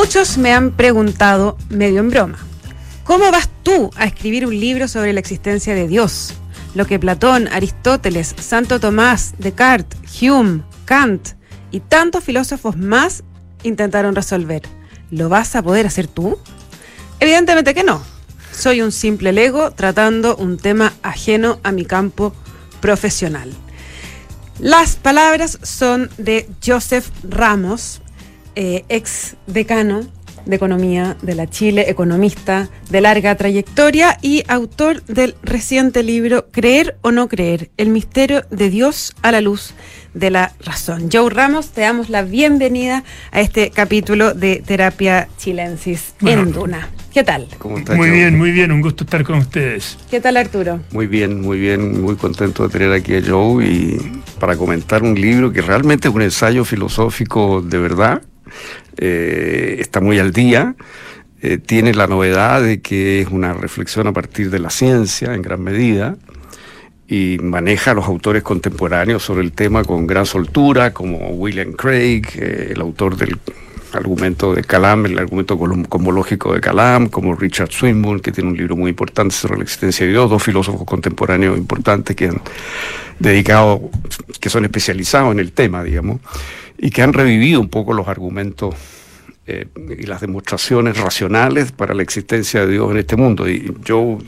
Muchos me han preguntado, medio en broma, ¿cómo vas tú a escribir un libro sobre la existencia de Dios? Lo que Platón, Aristóteles, Santo Tomás, Descartes, Hume, Kant y tantos filósofos más intentaron resolver. ¿Lo vas a poder hacer tú? Evidentemente que no. Soy un simple lego tratando un tema ajeno a mi campo profesional. Las palabras son de Joseph Ramos, eh, ex decano de Economía de la Chile, economista de larga trayectoria y autor del reciente libro Creer o no creer, el misterio de Dios a la luz de la razón. Joe Ramos, te damos la bienvenida a este capítulo de Terapia Chilensis en Duna. ¿Qué tal? muy bien, muy bien, un gusto estar con ustedes. ¿Qué tal Arturo? Muy bien, muy bien, muy contento de tener aquí a Joe y para comentar un libro que realmente es un ensayo filosófico de verdad eh, está muy al día. Eh, tiene la novedad de que es una reflexión a partir de la ciencia en gran medida y maneja a los autores contemporáneos sobre el tema con gran soltura, como William Craig, eh, el autor del argumento de Calam, el argumento cosmológico de Calam, como Richard Swinburne, que tiene un libro muy importante sobre la existencia de Dios, dos filósofos contemporáneos importantes que han dedicado, que son especializados en el tema, digamos y que han revivido un poco los argumentos eh, y las demostraciones racionales para la existencia de Dios en este mundo. Y yo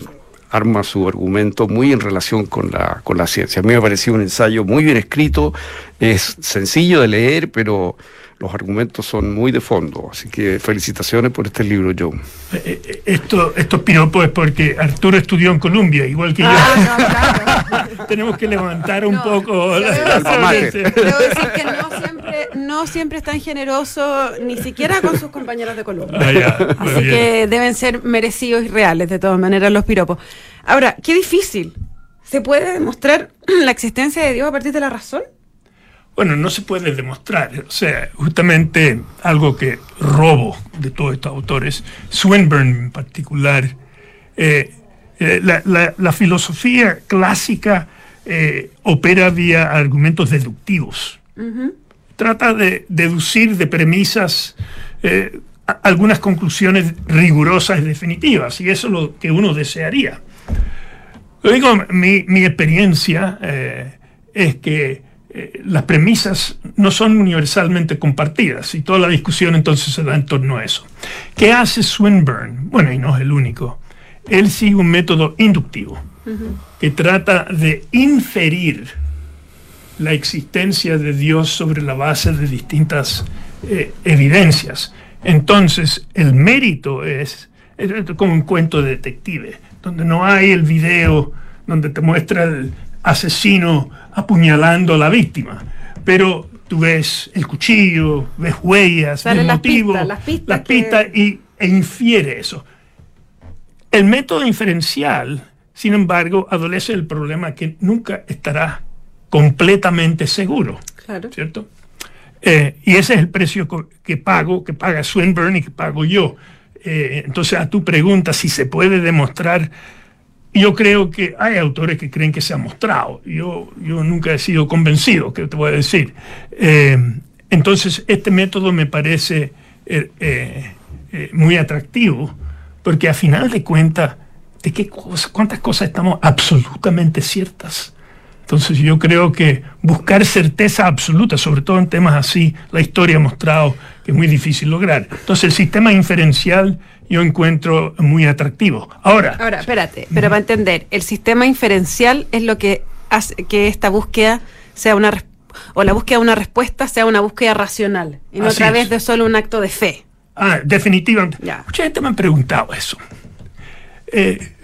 arma su argumento muy en relación con la, con la ciencia. A mí me ha parecido un ensayo muy bien escrito, es sencillo de leer, pero los argumentos son muy de fondo. Así que felicitaciones por este libro, Joe. Eh, eh, esto, estos piropos es porque Arturo estudió en Colombia, igual que yo. Ah, Tenemos que levantar un poco la, Debo decir que no siempre, es tan generoso, ni siquiera con sus compañeros de Colombia. Ah, Así que deben ser merecidos y reales, de todas maneras, los piropos. Ahora, qué difícil. ¿Se puede demostrar la existencia de Dios a partir de la razón? Bueno, no se puede demostrar. O sea, justamente algo que robo de todos estos autores, Swinburne en particular, eh, eh, la, filosofía clásica eh, opera vía argumentos deductivos. Trata de deducir de premisas algunas conclusiones rigurosas y definitivas, y eso es lo que uno desearía. Lo digo, mi, mi experiencia es que eh, las premisas no son universalmente compartidas y toda la discusión entonces se da en torno a eso. ¿Qué hace Swinburne? Bueno, y no es el único. Él sigue un método inductivo que trata de inferir la existencia de Dios sobre la base de distintas eh, evidencias. Entonces, el mérito es, es, como un cuento de detective, donde no hay el video donde te muestra el, asesino apuñalando a la víctima. Pero tú ves el cuchillo, ves huellas, ves motivos, las pistas, y, e infiere eso. El método inferencial, sin embargo, adolece el problema que nunca estará completamente seguro. ¿Cierto? Eh, y ese es el precio que pago, que paga Swinburne y que pago yo. Eh, entonces, a tu pregunta, si se puede demostrar yo creo que hay autores que creen que se ha mostrado. Yo, yo nunca he sido convencido, que te voy a decir. Eh, entonces, este método me parece muy atractivo, porque a final de cuentas, ¿de qué cuántas cosas estamos absolutamente ciertas? Entonces yo creo que buscar certeza absoluta, sobre todo en temas así, la historia ha mostrado que es muy difícil lograr. Entonces el sistema inferencial yo encuentro muy atractivo. Ahora. Ahora, espérate, pero para entender, el sistema inferencial es lo que hace que esta búsqueda sea una o la búsqueda de una respuesta sea una búsqueda racional y no a través de solo un acto de fe. Ah, definitivamente. Mucha gente me han preguntado eso. Eh,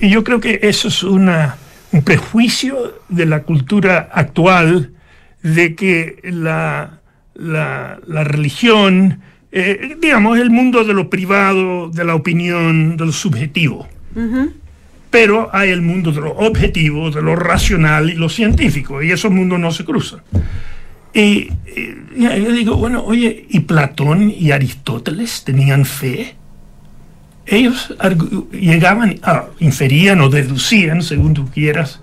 y yo creo que eso es una, un prejuicio de la cultura actual de que la, la, la religión eh, digamos, el mundo de lo privado, de la opinión, de lo subjetivo. Pero hay el mundo de lo objetivo, de lo racional y lo científico, y esos mundos no se cruzan. Y, yo digo, bueno, oye, ¿y Platón y Aristóteles tenían fe? Ellos llegaban, inferían o deducían, según tú quieras,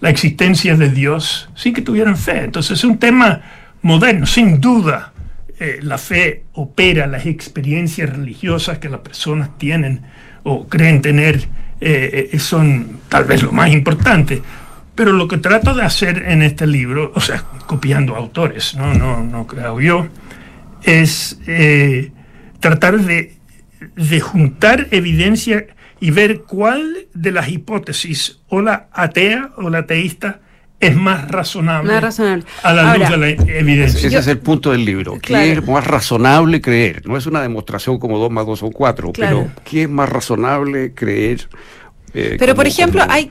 la existencia de Dios sin que tuvieran fe. Entonces es un tema moderno, sin duda eh, la fe opera las experiencias religiosas que las personas tienen o creen tener eh, eh, son tal vez lo más importante. Pero lo que trato de hacer en este libro, o sea, copiando autores, no, no, no creo yo, es tratar de, de juntar evidencia y ver cuál de las hipótesis, o la atea o la ateísta, es más razonable, a la luz de la evidencia. Ese es el punto del libro. ¿Qué es más razonable creer? No es una demostración como 2 más 2 son 4, pero ¿qué es más razonable creer? Eh, pero, por ejemplo, hay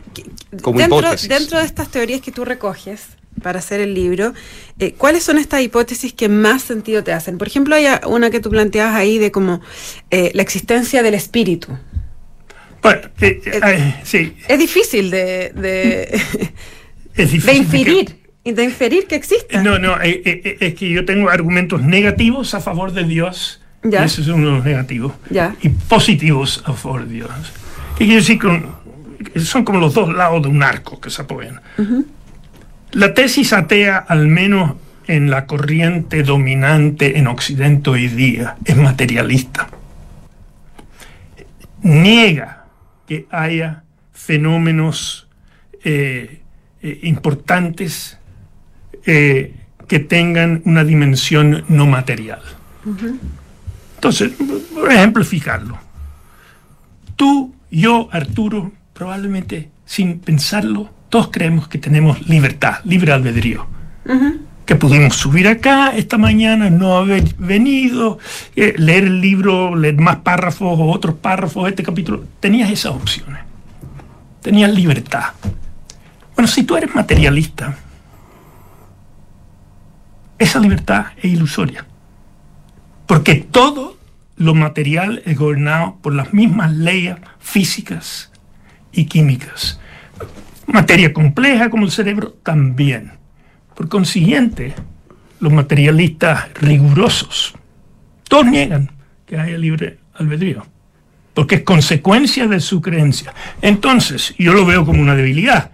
dentro, dentro, de estas teorías que tú recoges para hacer el libro, eh, ¿cuáles son estas hipótesis que más sentido te hacen? Por ejemplo, hay una que tú planteabas ahí de como eh, la existencia del espíritu. Bueno, sí. Es difícil de de inferir. Que, de inferir que existe. No, no, eh, eh, eh, es que yo tengo argumentos negativos a favor de Dios. Ya. Y ese es uno de los negativos. Ya. Y positivos a favor de Dios. ¿Qué quiere decir? son como los dos lados de un arco que se apoyan. La tesis atea, al menos en la corriente dominante en Occidente hoy día, es materialista. Niega que haya fenómenos eh, importantes eh, que tengan una dimensión no material. Entonces, por ejemplificarlo, tú, yo, Arturo, probablemente sin pensarlo, todos creemos que tenemos libertad, libre albedrío. Que pudimos subir acá esta mañana, no haber venido, eh, leer el libro, leer más párrafos o otros párrafos de este capítulo. Tenías esas opciones. Tenías libertad. Bueno, si tú eres materialista, esa libertad es ilusoria. Porque todo lo material es gobernado por las mismas leyes físicas y químicas. Materia compleja como el cerebro también. Por consiguiente, los materialistas rigurosos, todos niegan que haya libre albedrío, porque es consecuencia de su creencia. Entonces, yo lo veo como una debilidad.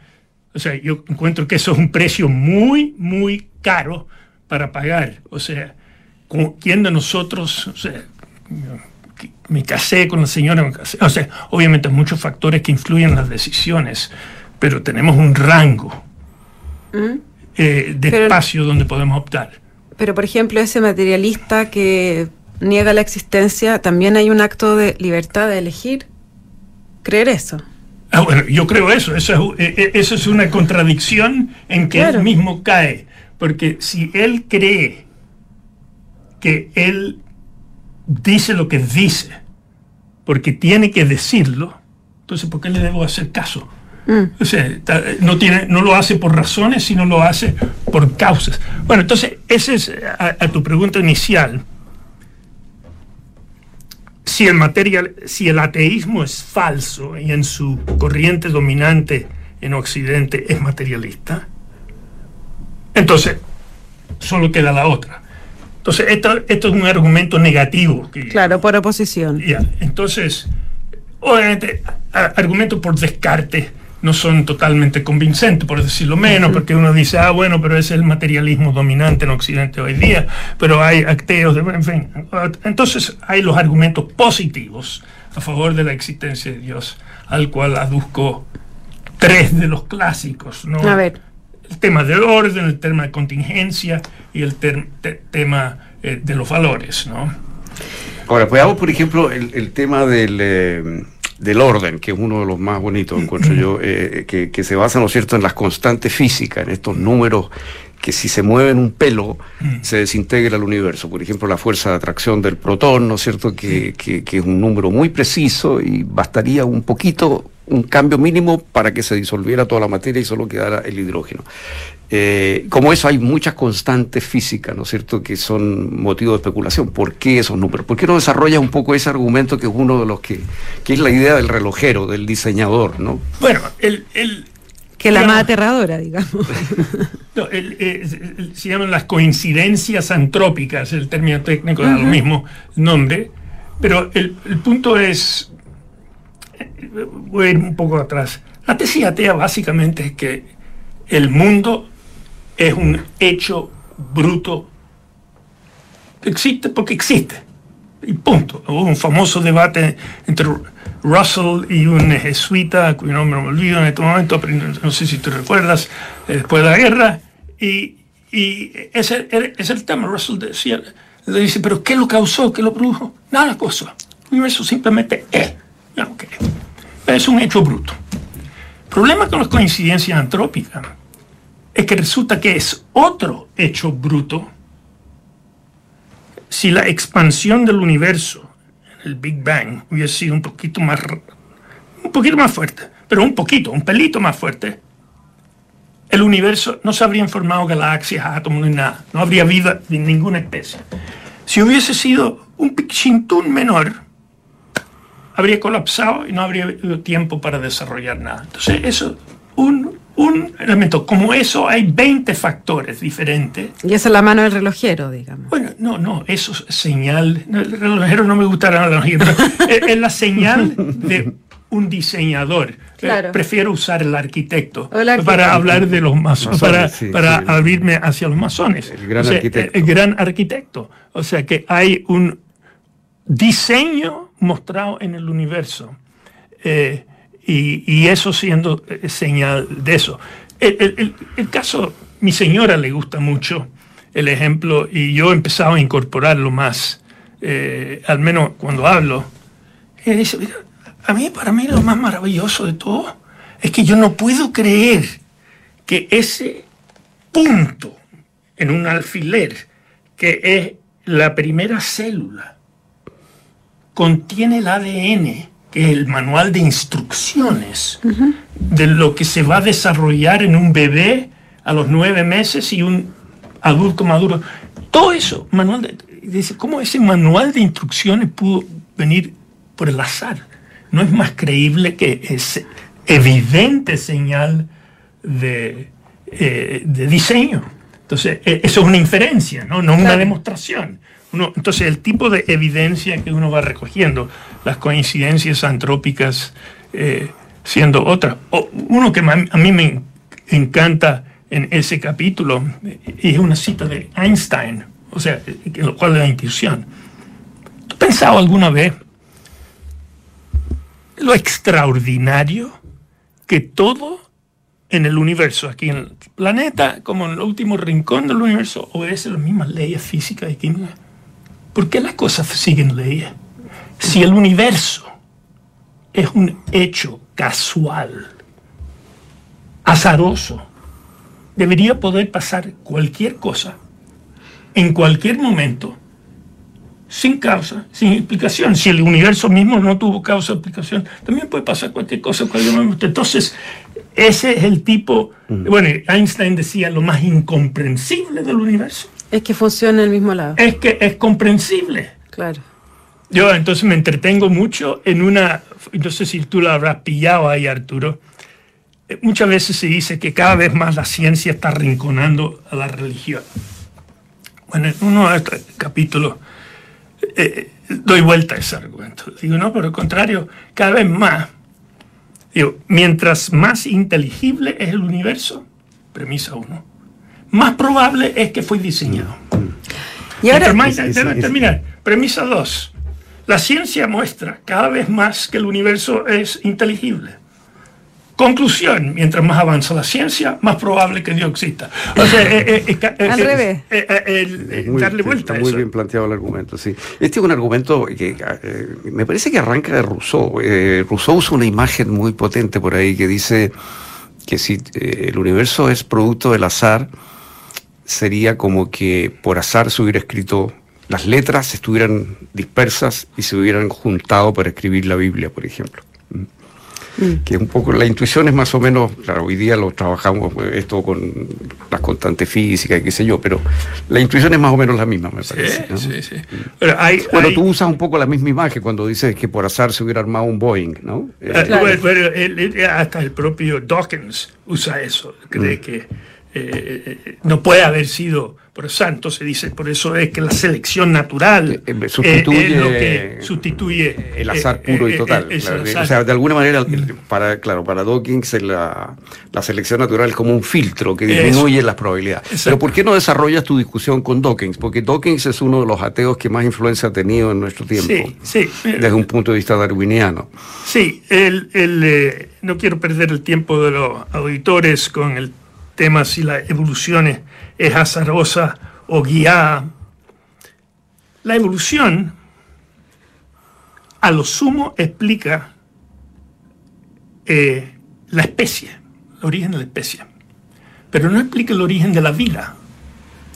O sea, yo encuentro que eso es un precio muy, muy caro para pagar. O sea, ¿quién de nosotros, o sea, me casé con la señora, me casé? O sea, obviamente muchos factores que influyen en las decisiones, pero tenemos un rango mm. eh, de espacio donde podemos optar. Pero, por ejemplo, ese materialista que niega la existencia, también hay un acto de libertad de elegir creer eso. Ah, bueno, yo creo eso, eso es, e, e, eso es una contradicción en que él mismo cae, porque si él cree que él dice lo que dice, porque tiene que decirlo, entonces ¿por qué le debo hacer caso? Mm. O sea, no, tiene, no lo hace por razones, sino lo hace por causas. Bueno, entonces, esa es a tu pregunta inicial si el, material, si el ateísmo es falso y en su corriente dominante en Occidente es materialista, entonces solo queda la otra. Entonces, esto, esto es un argumento negativo. claro, por oposición. entonces, obviamente, argumento por descarte no son totalmente convincentes, por decirlo menos, porque uno dice, ah, bueno, pero ese es el materialismo dominante en Occidente hoy día, pero hay ateos, en fin. Entonces hay los argumentos positivos a favor de la existencia de Dios, al cual aduzco tres de los clásicos, ¿no? A ver. El tema del orden, el tema de contingencia y el tema eh, de los valores, ¿no? Ahora, pues por ejemplo, el, tema del... Eh, del orden, que es uno de los más bonitos, encuentro yo, eh, que, que, se basa, ¿no es cierto?, en las constantes físicas, en estos números que si se mueven un pelo, mm. se desintegra el universo. Por ejemplo, la fuerza de atracción del protón, ¿no es cierto?, que, que, que es un número muy preciso y bastaría un poquito, un cambio mínimo para que se disolviera toda la materia y solo quedara el hidrógeno. Eh, como eso hay muchas constantes físicas, ¿no es cierto?, que son motivo de especulación. ¿Por qué esos números? ¿Por qué no desarrolla un poco ese argumento que es uno de los que, que es la idea del relojero, del diseñador, ¿no? Bueno, el... el que la más aterradora, digamos. No, se llaman las coincidencias antrópicas, el término técnico da el mismo nombre, pero el, el punto es, voy a ir un poco atrás, la tesis atea básicamente es que el mundo es un hecho bruto existe porque existe. Y punto. Hubo un famoso debate entre Russell y un jesuita, cuyo nombre me olvido en este momento, pero no sé si tú recuerdas, eh, después de la guerra, y, ese es el tema. Russell decía, le dice, pero ¿qué lo causó? ¿Qué lo produjo? Nada cosa. El universo simplemente es. Es un hecho bruto. El problema con las coincidencias antrópicas es que resulta que es otro hecho bruto si la expansión del universo, el Big Bang, hubiese sido un poquito más, un poquito más fuerte, pero un poquito, un pelito más fuerte, el universo no se habrían formado galaxias, átomos ni nada, no habría vida de ninguna especie. Si hubiese sido un pichintún menor, habría colapsado y no habría habido tiempo para desarrollar nada. Entonces, eso, un un elemento. Como eso hay 20 factores diferentes. Y esa es la mano del relojero, digamos. Bueno, no, no, eso es señal. El relojero no me gusta la analogía, pero es la señal de un diseñador. Eh, prefiero usar el arquitecto, para hablar de los masones, para, para abrirme hacia los masones. El gran arquitecto. El gran arquitecto. O sea que hay un diseño mostrado en el universo. Eh, y, eso siendo eh, señal de eso. El, caso, mi señora le gusta mucho el ejemplo y yo he empezado a incorporarlo más, eh, al menos cuando hablo. Ella dice, a mí, para mí lo más maravilloso de todo es que yo no puedo creer que ese punto en un alfiler, que es la primera célula, contiene el ADN que es el manual de instrucciones de lo que se va a desarrollar en un bebé a los nueve meses y un adulto maduro. Todo eso, manual de, dice, ¿cómo ese manual de instrucciones pudo venir por el azar? No es más creíble que es evidente señal de, eh, de diseño. Entonces, e, eso es una inferencia, no, no una demostración entonces, el tipo de evidencia que uno va recogiendo, las coincidencias antrópicas eh, siendo otra. uno que a mí me encanta en ese capítulo eh, es una cita de Einstein, o sea, en lo cual es la intuición. ¿Tú pensado alguna vez lo extraordinario que todo en el universo, aquí en el planeta, como en el último rincón del universo, obedece las mismas leyes físicas y químicas? ¿Por qué las cosas siguen leyes? Si el universo es un hecho casual, azaroso, debería poder pasar cualquier cosa en cualquier momento sin causa, sin explicación. Si el universo mismo no tuvo causa o explicación, también puede pasar cualquier cosa en cualquier momento. Entonces, ese es el tipo, bueno, Einstein decía lo más incomprensible del universo. Es que funciona en el mismo lado. Es que es comprensible. Claro. Yo entonces me entretengo mucho en una, no sé si tú la habrás pillado ahí, Arturo. Eh, muchas veces se dice que cada vez más la ciencia está rinconando a la religión. Bueno, en uno de estos capítulos eh, doy vuelta a ese argumento. Digo, no, por el contrario, cada vez más. Digo, mientras más inteligible es el universo, premisa uno, más probable es que fue diseñado. Y ahora, terminar. Premisa 2. La ciencia muestra cada vez más que el universo es inteligible. Conclusión, mientras más avanza la ciencia, más probable que Dios exista. O sea, eh, eh, eh, Al revés. darle vuelta está muy bien planteado el argumento, sí. Este es un argumento que me parece que arranca de Rousseau. Rousseau usa una imagen muy potente por ahí que dice que si el universo es producto del azar, sería como que por azar se hubiera escrito, las letras estuvieran dispersas y se hubieran juntado para escribir la Biblia, por ejemplo. Mm. Mm. Que un poco, la intuición es más o menos, claro, hoy día lo trabajamos esto con las constantes físicas y qué sé yo, pero la intuición es más o menos la misma, me parece. Sí, sí. Mm. Pero bueno, tú usas un poco la misma imagen cuando dices que por azar se hubiera armado un Boeing, ¿no? Eh, hasta el propio Dawkins usa eso, cree que no puede haber sido por santo se dice, por eso es que la selección natural eh, eh, sustituye, es lo que sustituye el azar eh, puro y total. o sea, de alguna manera, para, claro, para Dawkins la, la selección natural es como un filtro que disminuye las probabilidades. Pero ¿por qué no desarrollas tu discusión con Dawkins? Porque Dawkins es uno de los ateos que más influencia ha tenido en nuestro tiempo, sí, sí. desde un punto de vista darwiniano. Sí, el, el, no quiero perder el tiempo de los auditores con el tema si la evolución es es azarosa o guiada. La evolución, a lo sumo, explica eh, la especie, el origen de la especie, pero no explica el origen de la vida.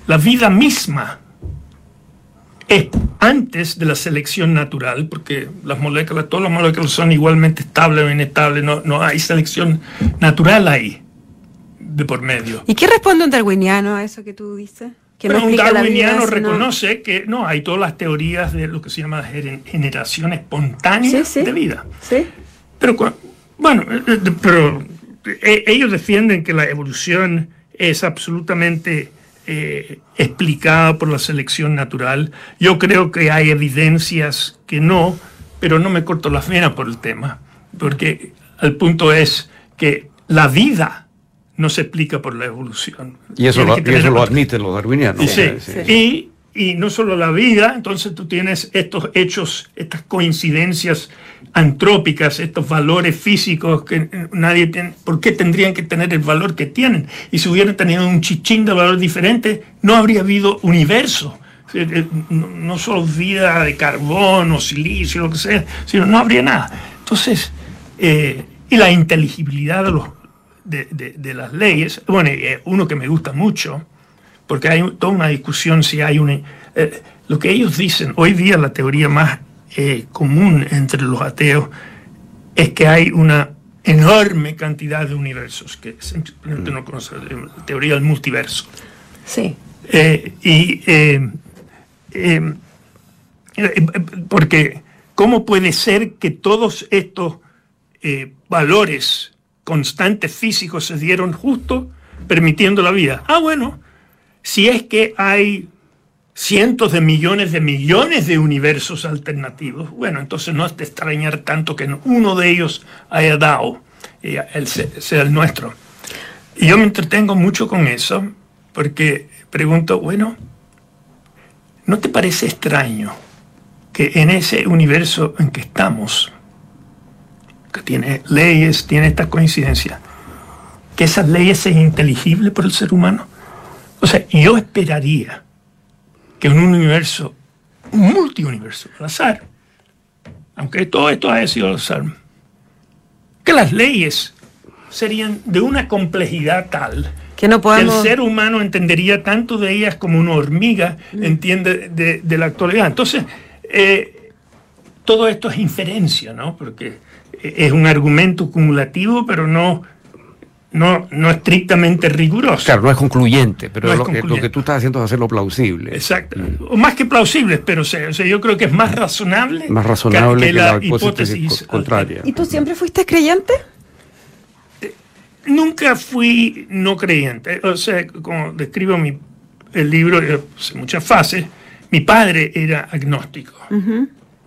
La vida misma es antes de la selección natural, porque las moléculas, todas las moléculas son igualmente estables o inestables, no, no hay selección natural ahí de por medio. ¿Y qué responde un darwiniano a eso que tú dices? Que un darwiniano reconoce que no, hay todas las teorías de lo que se llama generación espontánea de vida. Sí. Pero bueno, eh, eh, pero eh, ellos defienden que la evolución es absolutamente explicada por la selección natural. Yo creo que hay evidencias que no, pero no me corto las venas por el tema, porque el punto es que la vida no se explica por la evolución. Y eso, lo, lo, admiten los darwinianos. Y, y, no solo la vida, entonces tú tienes estos hechos, estas coincidencias antrópicas, estos valores físicos que nadie tiene, ¿por qué tendrían que tener el valor que tienen? Y si hubieran tenido un chichín de valor diferente, no habría habido universo. Eh, no solo vida de carbón o silicio, lo que sea, sino no habría nada. Entonces, eh, y la inteligibilidad de los, de, las leyes, bueno, eh, uno que me gusta mucho, porque hay toda una discusión si hay una... Eh, lo que ellos dicen, hoy día la teoría más eh, común entre los ateos es que hay una enorme cantidad de universos, que simplemente no conoce la teoría del multiverso. Sí. y porque, ¿cómo puede ser que todos estos valores constantes físicos se dieron justo permitiendo la vida. Ah, bueno, si es que hay cientos de millones de millones de universos alternativos, bueno, entonces no es de extrañar tanto que uno de ellos haya dado, y el, sea el nuestro. Y yo me entretengo mucho con eso, porque pregunto, bueno, ¿no te parece extraño que en ese universo en que estamos, que tiene leyes, tiene esta coincidencia, que esas leyes sean inteligibles por el ser humano. O sea, yo esperaría que en un universo, un multiuniverso, al azar, aunque todo esto haya sido al azar, que las leyes serían de una complejidad tal que, no el ser humano entendería tanto de ellas como una hormiga entiende de, la actualidad. Entonces, eh, todo esto es inferencia, ¿no? Porque es un argumento cumulativo, pero no, no, no estrictamente riguroso. Claro, no es concluyente, pero lo, Que, lo, que, tú estás haciendo es hacerlo plausible. Exacto. Mm. O más que plausible, pero o sea, yo creo que es más razonable, más razonable que, la, hipótesis, contraria. ¿Y tú siempre fuiste creyente? Eh, nunca fui no creyente. O sea, como describo mi, el libro, en muchas fases, mi padre era agnóstico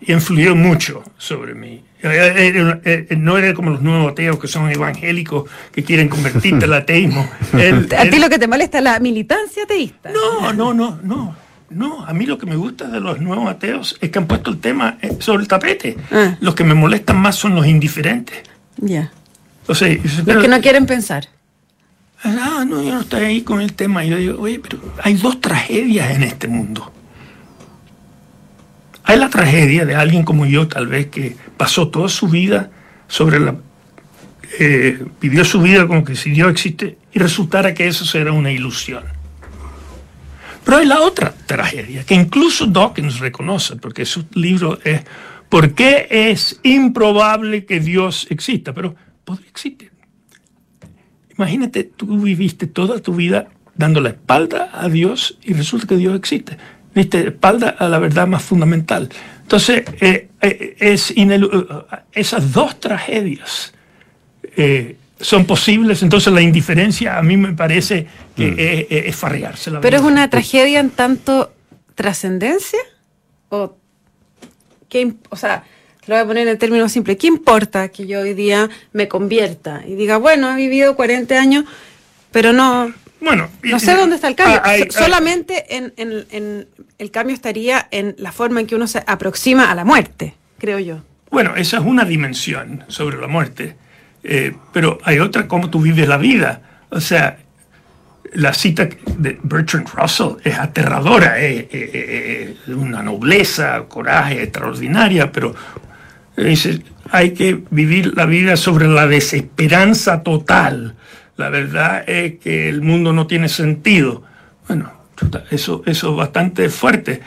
y influyó mucho sobre mí. Eh, eh, eh, no era como los nuevos ateos que son evangélicos que quieren convertirte al ateísmo. ¿A ti lo que te molesta es la militancia ateísta? No, no, no, no. No, a mí lo que me gusta de los nuevos ateos es que han puesto el tema sobre el tapete. Ah. Los que me molestan más son los indiferentes. Ya. O sea, los que no quieren pensar. Ah, no, yo no estoy ahí con el tema. Yo digo, oye, pero hay dos tragedias en este mundo. Hay la tragedia de alguien como yo, tal vez, que pasó toda su vida sobre la... Eh, vivió su vida como que si Dios existe y resultara que eso será una ilusión. Pero hay la otra tragedia, que incluso Dawkins reconoce, porque su libro es ¿Por qué es improbable que Dios exista? Pero podría existir. Imagínate, tú viviste toda tu vida dando la espalda a Dios y resulta que Dios existe viste, espalda a la verdad más fundamental. Entonces, eh, es esas dos tragedias eh, son posibles, entonces la indiferencia a mí me parece que es, es, farrearse la Pero es una tragedia en tanto trascendencia o qué, o sea, lo voy a poner en términos simples, ¿qué importa que yo hoy día me convierta y diga, bueno, he vivido 40 años, pero no, Bueno, no sé dónde está el cambio? Ah, hay- solamente en, en- en- el cambio estaría en la forma en que uno se aproxima a la muerte, creo yo. Bueno, esa es una dimensión sobre la muerte, eh, pero hay otra, cómo tú vives la vida. O sea, la cita de Bertrand Russell es aterradora, es, es- es- es una nobleza, coraje extraordinaria, pero dice, hay que vivir la vida sobre la desesperanza total. La verdad es que el mundo no tiene sentido. Bueno, eso, eso es bastante fuerte.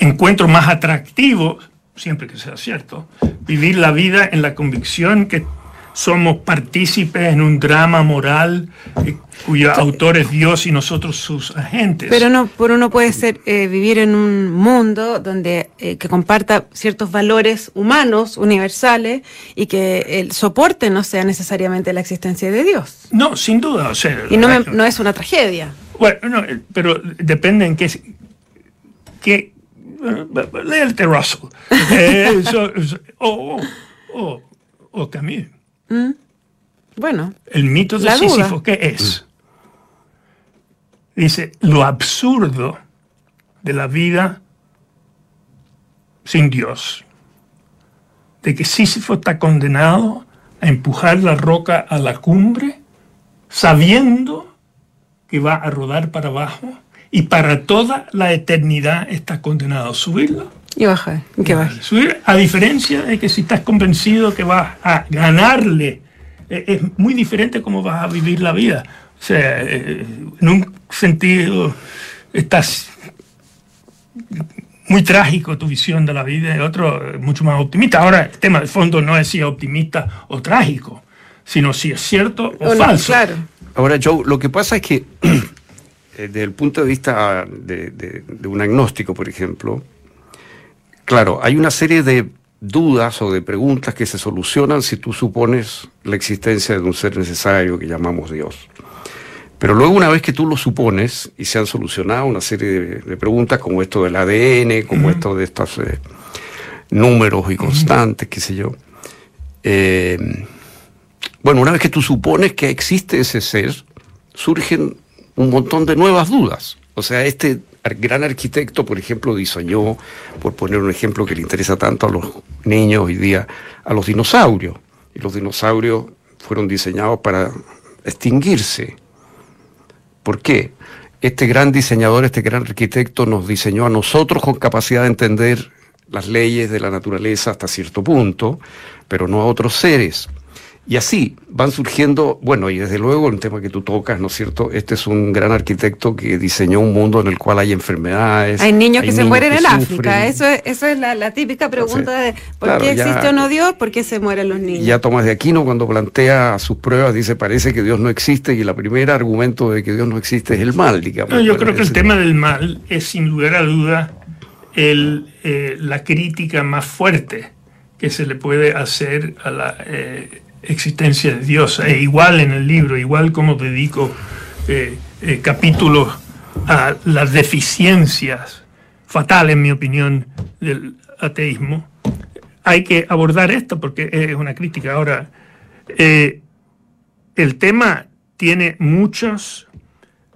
Encuentro más atractivo, siempre que sea cierto, vivir la vida en la convicción que somos partícipes en un drama moral eh, cuyo autor es Dios y nosotros sus agentes. Pero no, por uno puede ser eh, vivir en un mundo donde eh, que comparta ciertos valores humanos universales y que el soporte no sea necesariamente la existencia de Dios. no, sin duda. O sea, Y no, me- no es una tragedia. Bueno, no, eh, pero depende en qué. qué de Russell. So- so- o, o, o- o Camus. Bueno, El mito de. Sísifo, ¿qué es? Dice, lo absurdo de la vida sin Dios. De que Sísifo está condenado a empujar la roca a la cumbre, sabiendo que va a rodar para abajo y para toda la eternidad está condenado a subirla. Y baja, que baje. Subir, a diferencia de que si estás convencido que vas a ganarle, eh, es muy diferente cómo vas a vivir la vida. O sea, eh, en un sentido estás muy trágico tu visión de la vida, y otro eh, mucho más optimista. Ahora, el tema de fondo no es si es optimista o trágico, sino si es cierto o, O no, falso. Claro. Ahora, Joe, lo que pasa es que desde el punto de vista de, de- de un agnóstico, por ejemplo, claro, hay una serie de dudas o de preguntas que se solucionan si tú supones la existencia de un ser necesario que llamamos Dios. Pero luego una vez que tú lo supones y se han solucionado una serie de, de preguntas como esto del ADN, como esto de estos eh, números y constantes, qué sé yo, eh, bueno, una vez que tú supones que existe ese ser, surgen un montón de nuevas dudas. O sea, este gran arquitecto, por ejemplo, diseñó, por poner un ejemplo que le interesa tanto a los niños hoy día, a los dinosaurios. Y los dinosaurios fueron diseñados para extinguirse. ¿Por qué? Este gran diseñador, este gran arquitecto nos diseñó a nosotros con capacidad de entender las leyes de la naturaleza hasta cierto punto, pero no a otros seres. Y así van surgiendo, bueno, y desde luego el tema que tú tocas, ¿no es cierto? Este es un gran arquitecto que diseñó un mundo en el cual hay enfermedades. Hay niños que se mueren que en África. Eso es, eso es la, la típica pregunta de ¿por claro, qué ya- existe o no Dios? ¿Por qué se mueren los niños? Y ya Tomás de Aquino cuando plantea sus pruebas dice parece que Dios no existe y el primer argumento de que Dios no existe es el mal, digamos. No, yo creo que el tema del mal es sin lugar a duda el, eh, la crítica más fuerte que se le puede hacer a la eh, existencia de Dios. E igual en el libro, igual como dedico eh, eh, capítulos a las deficiencias fatales, en mi opinión, del ateísmo, hay que abordar esto porque es una crítica. Ahora, eh, el tema tiene muchos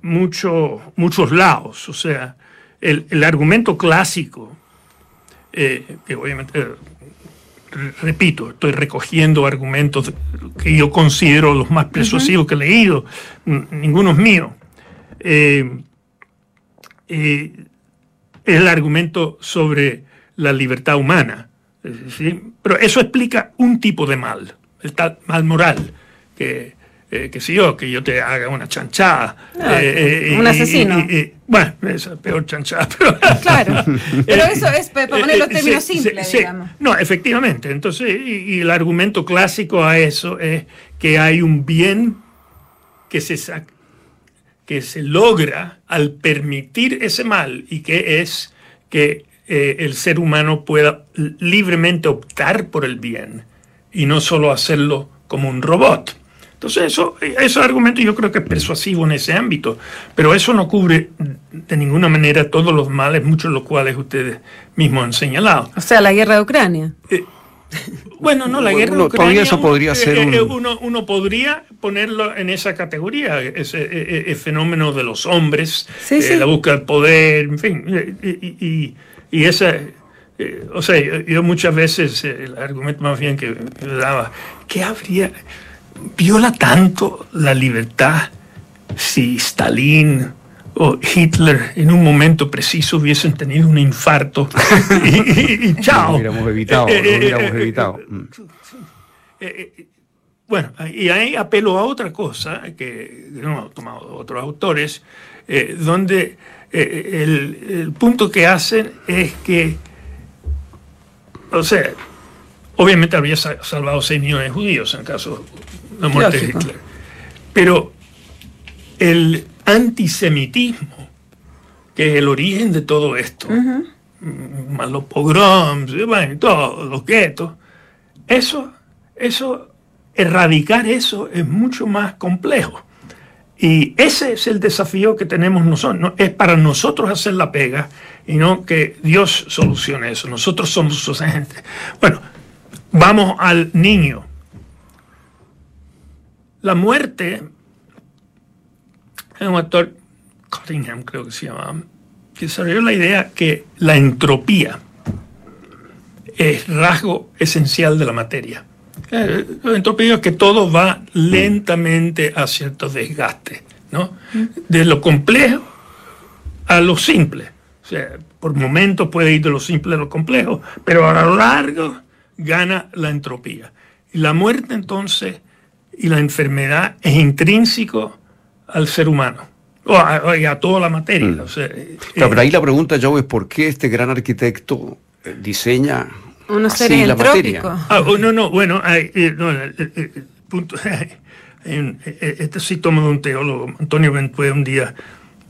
mucho, muchos lados. O sea, el, el argumento clásico, que obviamente, repito, estoy recogiendo argumentos que yo considero los más persuasivos que he leído, ninguno es mío. Eh, eh, es el argumento sobre la libertad humana. ¿sí? Pero eso explica un tipo de mal, el tal mal moral, que, eh, que sé yo, que yo te haga una chanchada. Ah, eh, un y- asesino. y- y- bueno, esa es peor chanchada, pero... Claro. Pero eso es para poner los Eh, eh, términos simples, digamos. No, efectivamente. Entonces, y, y el argumento clásico a eso es que hay un bien que se, sa- que se logra al permitir ese mal y que es que eh, el ser humano pueda libremente optar por el bien y no solo hacerlo como un robot. Entonces, eso, ese argumento yo creo que es persuasivo en ese ámbito, pero eso no cubre de ninguna manera todos los males, muchos de los cuales ustedes mismos han señalado. O sea, la guerra de Ucrania. Eh, bueno, no, la guerra de Ucrania. eso podría ser eh, uno, uno, podría ponerlo en esa categoría, ese, fenómeno de los hombres, la búsqueda del poder, en fin, y, y, esa. o sea, yo, muchas veces el argumento más bien que daba, ¿qué habría? Viola tanto la libertad si Stalin o Hitler en un momento preciso hubiesen tenido un infarto y, chao. Lo hubiéramos evitado, eh, eh, hubiéramos eh, evitado. bueno, y ahí apelo a otra cosa que hemos tomado otros autores, donde el, el punto que hacen es que, o sea, obviamente habría salvado 6 millones de judíos en caso la muerte de Hitler. Pero el antisemitismo, que es el origen de todo esto, más los pogroms, bueno, todos los guetos, eso, eso, erradicar eso es mucho más complejo. Y ese es el desafío que tenemos nosotros. Es para nosotros hacer la pega y no que Dios solucione eso. Nosotros somos sus agentes. Bueno, vamos al niño. La muerte, un actor, Cottingham creo que se llamaba, que desarrolló la idea que la entropía es rasgo esencial de la materia. La entropía es que todo va lentamente a cierto desgaste, ¿no? De lo complejo a lo simple. O sea, por momentos puede ir de lo simple a lo complejo, pero a lo largo gana la entropía. Y la muerte entonces y la enfermedad es intrínseco al ser humano o a, toda la materia. Mm. Eh, pero ahí la pregunta, Joe, es por qué este gran arquitecto eh, diseña Uno así la materia. Ah, oh, no, no, bueno, eh, punto, este sí tomo de un teólogo, Antonio Bentue, un día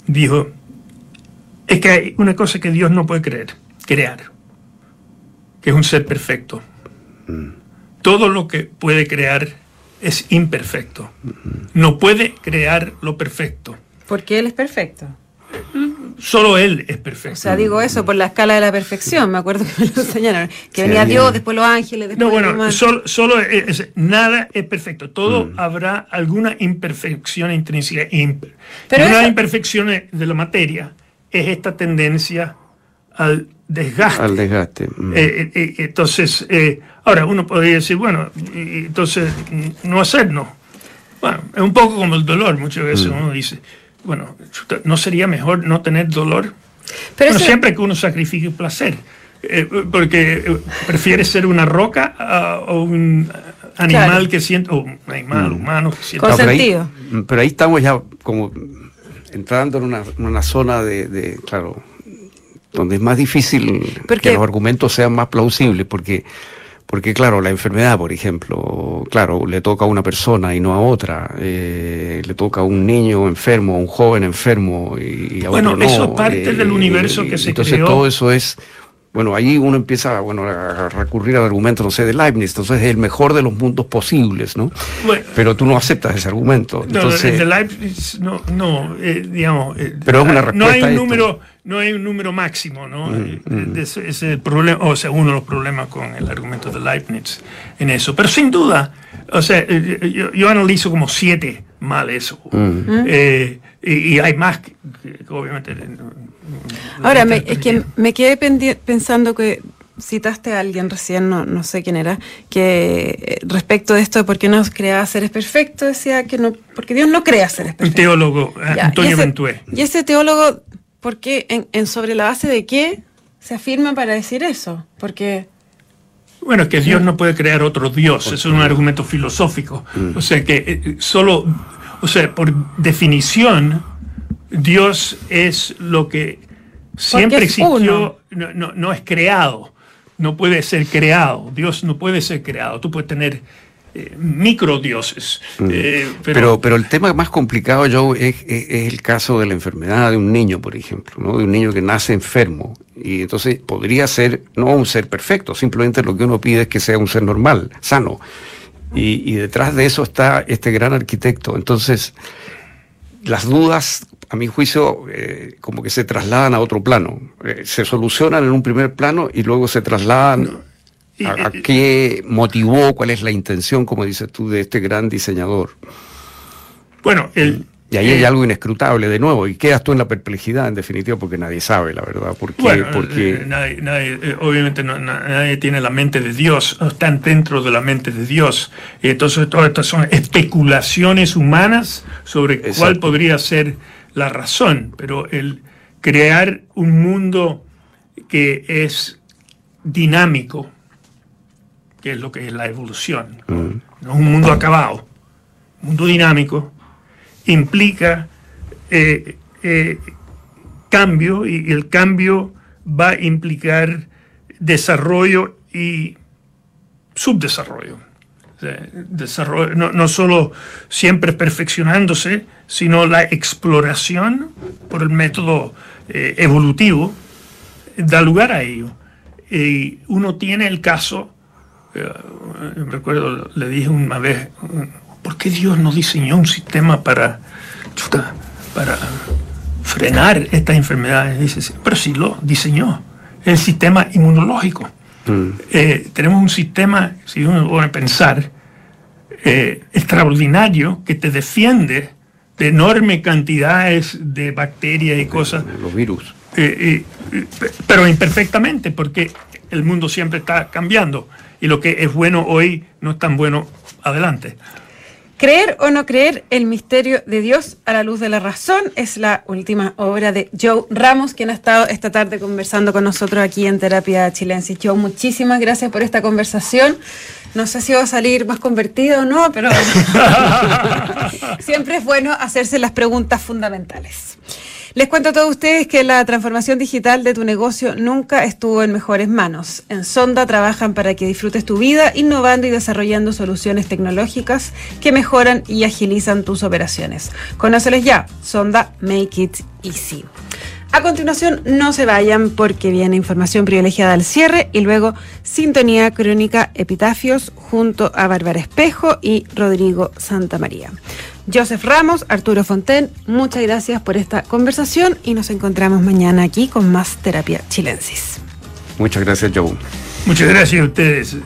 dijo, es que hay una cosa que Dios no puede creer, crear, que es un ser perfecto. Mm. Todo lo que puede crear es imperfecto. No puede crear lo perfecto. Porque Él es perfecto. Solo Él es perfecto. O sea, digo eso por la escala de la perfección. Me acuerdo que me lo enseñaron. Que venía Dios, después los ángeles, después No, bueno, solo, solo es, nada es perfecto. Todo mm. habrá alguna imperfección intrínseca. Pero una imperfección de la materia es esta tendencia al desgaste. Al desgaste. Mm. Eh, eh, eh, entonces, ahora uno podría decir, bueno, entonces no hacernos. Bueno, es un poco como el dolor, muchas veces mm. uno dice, bueno, ¿no sería mejor no tener dolor? Pero siempre que uno sacrifique placer, porque prefiere ser una roca o un animal que siente, o un animal mm. humano que siente. Con sentido. Pero ahí, estamos ya como entrando en una, una zona de, de, claro, donde es más difícil que los argumentos sean más plausibles, porque, porque claro, la enfermedad, por ejemplo, claro, le toca a una persona y no a otra, eh, le toca a un niño enfermo, a un joven enfermo y, a bueno, otro no. eso es parte del eh, universo que se entonces todo eso es bueno, ahí uno empieza bueno, a recurrir al argumento, no sé, de Leibniz, entonces es el mejor de los mundos posibles, ¿no? pero tú no aceptas ese argumento. Entonces, no, de Leibniz, no, no eh, digamos, pero es una respuesta no hay un número no hay un número máximo, ¿no? Mm, eh, mm. Ese, es el problema, o sea, uno de los problemas con el argumento de Leibniz en eso. Pero sin duda, o sea, eh, yo, analizo como siete males, mm. eh, y, hay más que, obviamente. Ahora, es que me quedé pensando que citaste a alguien recién, no, no sé quién era, que respecto de esto de por qué no crea seres perfectos, decía que no, porque Dios no crea seres perfectos. Un teólogo, Antonio Ventué. Y ese teólogo ¿Por qué? En, sobre la base de qué se afirma para decir eso? Porque... Bueno, es que Dios no puede crear otro Dios, eso es un argumento filosófico. Mm. O sea que eh, solo, o sea, por definición, Dios es lo que siempre existió, no, no, es creado, no puede ser creado. Dios no puede ser creado. Tú puedes tener eh, microdioses. Mm. Eh, pero, pero, el tema más complicado, Joe, es, el caso de la enfermedad de un niño, por ejemplo, ¿no? de un niño que nace enfermo. Y entonces podría ser no un ser perfecto, simplemente lo que uno pide es que sea un ser normal, sano. Y, detrás de eso está este gran arquitecto. Entonces, las dudas, a mi juicio, eh, como que se trasladan a otro plano. Eh, se solucionan en un primer plano y luego se trasladan a, qué motivó, cuál es la intención, como dices tú, de este gran diseñador. Bueno, el, y ahí hay algo inescrutable de nuevo, y quedas tú en la perplejidad, en definitiva, porque nadie sabe, la verdad. ¿Por qué? porque... Eh, nadie, eh, obviamente nadie tiene la mente de Dios, están dentro de la mente de Dios. Y entonces todas estas son especulaciones humanas sobre cuál podría ser la razón, pero el crear un mundo que es dinámico, que es lo que es la evolución, mm. no un mundo acabado, un mundo dinámico implica eh, eh, cambio y el cambio va a implicar desarrollo y subdesarrollo. desarrollo no, no, solo siempre perfeccionándose, sino la exploración por el método eh, evolutivo da lugar a ello. Y uno tiene el caso, recuerdo, le dije una vez, ¿Por qué Dios no diseñó un sistema para, para frenar estas enfermedades? Dice, pero sí lo diseñó. El sistema inmunológico. Mm. Eh, tenemos un sistema, si uno puede pensar, eh, extraordinario que te defiende de enormes cantidades de bacterias y cosas. Los virus. Eh, pero imperfectamente, porque el mundo siempre está cambiando y lo que es bueno hoy no es tan bueno adelante. Creer o no creer, el misterio de Dios a la luz de la razón es la última obra de Joe Ramos, quien ha estado esta tarde conversando con nosotros aquí en Terapia Chilensis. Joe, muchísimas gracias por esta conversación. No sé si va a salir más convertido o no, pero siempre es bueno hacerse las preguntas fundamentales. Les cuento a todos ustedes que la transformación digital de tu negocio nunca estuvo en mejores manos. En Sonda trabajan para que disfrutes tu vida innovando y desarrollando soluciones tecnológicas que mejoran y agilizan tus operaciones. Conóceles ya, Sonda Make It Easy. A continuación, no se vayan porque viene información privilegiada al cierre y luego sintonía crónica epitafios junto a Bárbara Espejo y Rodrigo Santamaría. Joseph Ramos, Arturo Fonten, muchas gracias por esta conversación y nos encontramos mañana aquí con más Terapia Chilensis. Muchas gracias, Joe. Muchas gracias a ustedes.